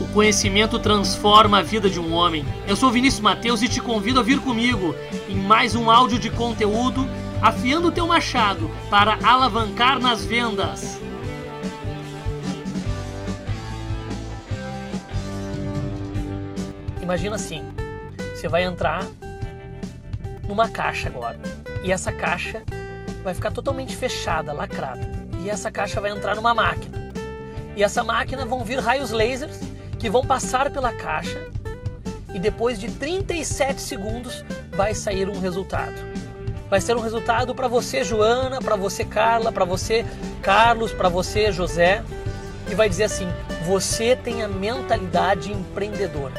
O conhecimento transforma a vida de um homem. Eu sou Vinícius Mateus e te convido a vir comigo em mais um áudio de conteúdo afiando o teu machado para alavancar nas vendas. Imagina assim, você vai entrar numa caixa agora e essa caixa vai ficar totalmente fechada, lacrada. E essa caixa vai entrar numa máquina. E essa máquina vão vir raios lasers que vão passar pela caixa e depois de 37 segundos vai sair um resultado. Vai ser um resultado para você, Joana, para você, Carla, para você, Carlos, para você, José, e vai dizer assim: você tem a mentalidade empreendedora.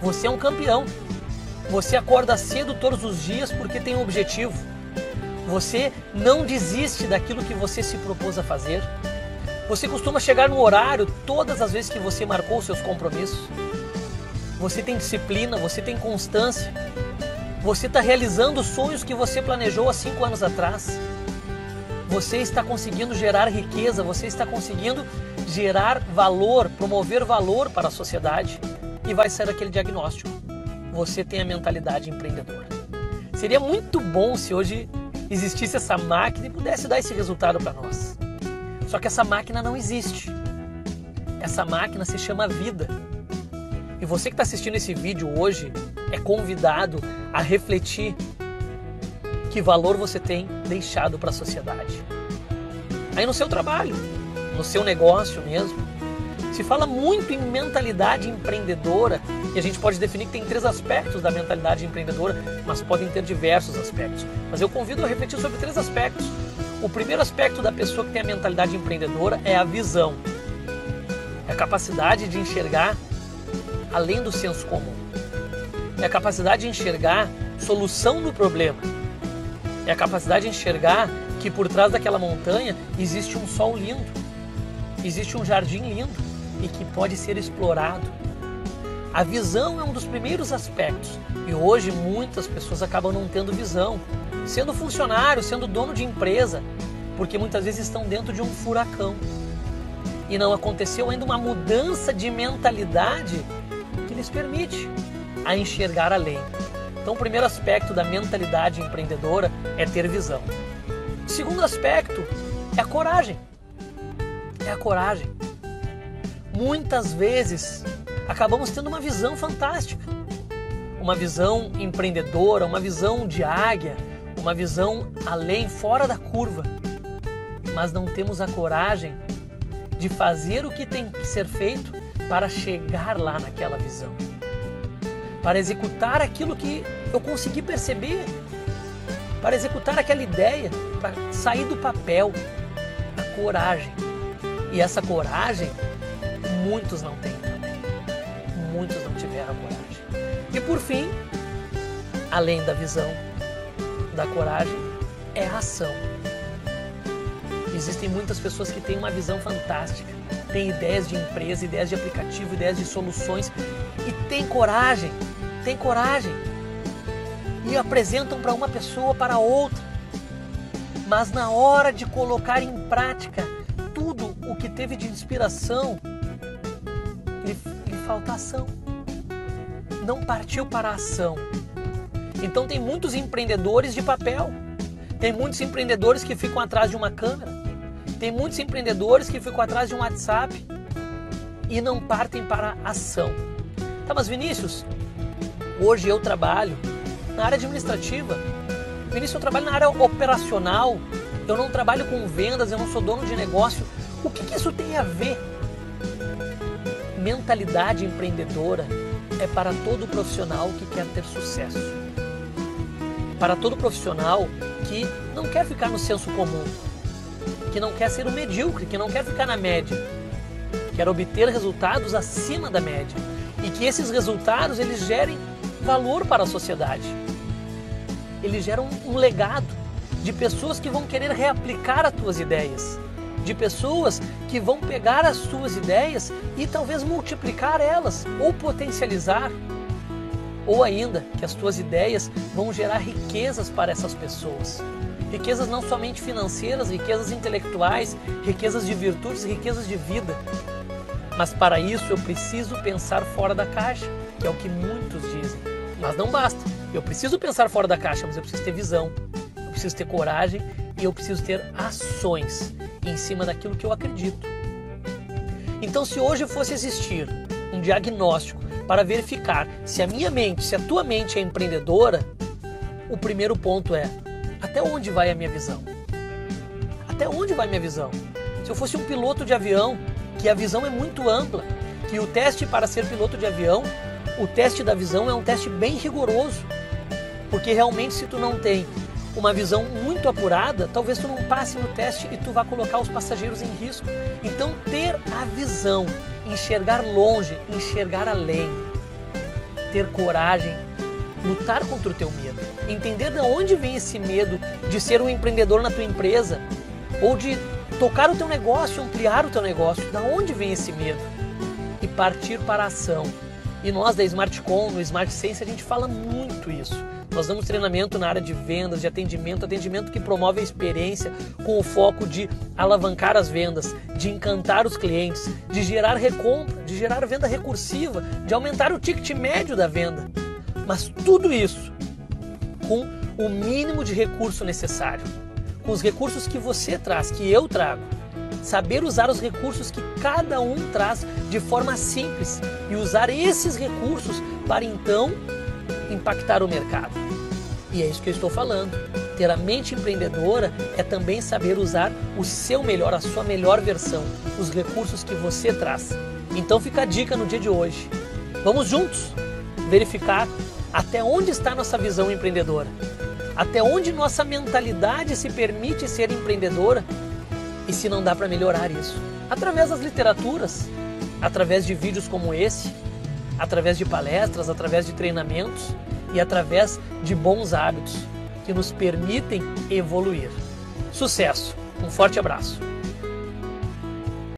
Você é um campeão. Você acorda cedo todos os dias porque tem um objetivo. Você não desiste daquilo que você se propôs a fazer. Você costuma chegar no horário todas as vezes que você marcou seus compromissos. Você tem disciplina, você tem constância. Você está realizando os sonhos que você planejou há cinco anos atrás. Você está conseguindo gerar riqueza, você está conseguindo gerar valor, promover valor para a sociedade. E vai ser aquele diagnóstico. Você tem a mentalidade empreendedora. Seria muito bom se hoje existisse essa máquina e pudesse dar esse resultado para nós. Só que essa máquina não existe. Essa máquina se chama vida. E você que está assistindo esse vídeo hoje é convidado a refletir que valor você tem deixado para a sociedade. Aí no seu trabalho, no seu negócio mesmo, se fala muito em mentalidade empreendedora e a gente pode definir que tem três aspectos da mentalidade empreendedora, mas podem ter diversos aspectos. Mas eu convido a refletir sobre três aspectos o primeiro aspecto da pessoa que tem a mentalidade empreendedora é a visão. É a capacidade de enxergar além do senso comum. É a capacidade de enxergar solução no problema. É a capacidade de enxergar que por trás daquela montanha existe um sol lindo, existe um jardim lindo e que pode ser explorado. A visão é um dos primeiros aspectos e hoje muitas pessoas acabam não tendo visão sendo funcionário, sendo dono de empresa, porque muitas vezes estão dentro de um furacão. E não aconteceu ainda uma mudança de mentalidade que lhes permite a enxergar além. Então, o primeiro aspecto da mentalidade empreendedora é ter visão. O segundo aspecto é a coragem. É a coragem. Muitas vezes acabamos tendo uma visão fantástica, uma visão empreendedora, uma visão de águia, uma visão além, fora da curva, mas não temos a coragem de fazer o que tem que ser feito para chegar lá naquela visão, para executar aquilo que eu consegui perceber, para executar aquela ideia, para sair do papel, a coragem. E essa coragem muitos não têm também. Muitos não tiveram coragem. E por fim, além da visão, da coragem é a ação. Existem muitas pessoas que têm uma visão fantástica, têm ideias de empresa, ideias de aplicativo, ideias de soluções e têm coragem, têm coragem e apresentam para uma pessoa, para outra. Mas na hora de colocar em prática tudo o que teve de inspiração, lhe, lhe falta ação. Não partiu para a ação então tem muitos empreendedores de papel, tem muitos empreendedores que ficam atrás de uma câmera, tem muitos empreendedores que ficam atrás de um WhatsApp e não partem para a ação. Tá, mas Vinícius, hoje eu trabalho na área administrativa. Vinícius, eu trabalho na área operacional. Eu não trabalho com vendas, eu não sou dono de negócio. O que, que isso tem a ver? Mentalidade empreendedora é para todo profissional que quer ter sucesso para todo profissional que não quer ficar no senso comum, que não quer ser o medíocre, que não quer ficar na média, quer obter resultados acima da média e que esses resultados eles gerem valor para a sociedade. Eles geram um legado de pessoas que vão querer reaplicar as tuas ideias, de pessoas que vão pegar as tuas ideias e talvez multiplicar elas ou potencializar ou ainda que as tuas ideias vão gerar riquezas para essas pessoas. Riquezas não somente financeiras, riquezas intelectuais, riquezas de virtudes, riquezas de vida. Mas para isso eu preciso pensar fora da caixa, que é o que muitos dizem. Mas não basta. Eu preciso pensar fora da caixa, mas eu preciso ter visão, eu preciso ter coragem e eu preciso ter ações em cima daquilo que eu acredito. Então, se hoje fosse existir um diagnóstico para verificar se a minha mente, se a tua mente é empreendedora, o primeiro ponto é: até onde vai a minha visão? Até onde vai a minha visão? Se eu fosse um piloto de avião, que a visão é muito ampla, que o teste para ser piloto de avião, o teste da visão é um teste bem rigoroso, porque realmente se tu não tem uma visão muito apurada, talvez tu não passe no teste e tu vá colocar os passageiros em risco. Então ter a visão, enxergar longe, enxergar além, ter coragem, lutar contra o teu medo, entender de onde vem esse medo de ser um empreendedor na tua empresa ou de tocar o teu negócio, ampliar o teu negócio, da onde vem esse medo e partir para a ação. E nós da SmartCon, no Smart Sense, a gente fala muito isso. Nós damos treinamento na área de vendas, de atendimento, atendimento que promove a experiência com o foco de alavancar as vendas, de encantar os clientes, de gerar recompra, de gerar venda recursiva, de aumentar o ticket médio da venda. Mas tudo isso com o mínimo de recurso necessário, com os recursos que você traz, que eu trago. Saber usar os recursos que cada um traz de forma simples e usar esses recursos para então impactar o mercado. E é isso que eu estou falando. Ter a mente empreendedora é também saber usar o seu melhor, a sua melhor versão, os recursos que você traz. Então fica a dica no dia de hoje. Vamos juntos verificar até onde está nossa visão empreendedora, até onde nossa mentalidade se permite ser empreendedora e se não dá para melhorar isso. Através das literaturas, através de vídeos como esse, através de palestras, através de treinamentos e através de bons hábitos que nos permitem evoluir. Sucesso! Um forte abraço!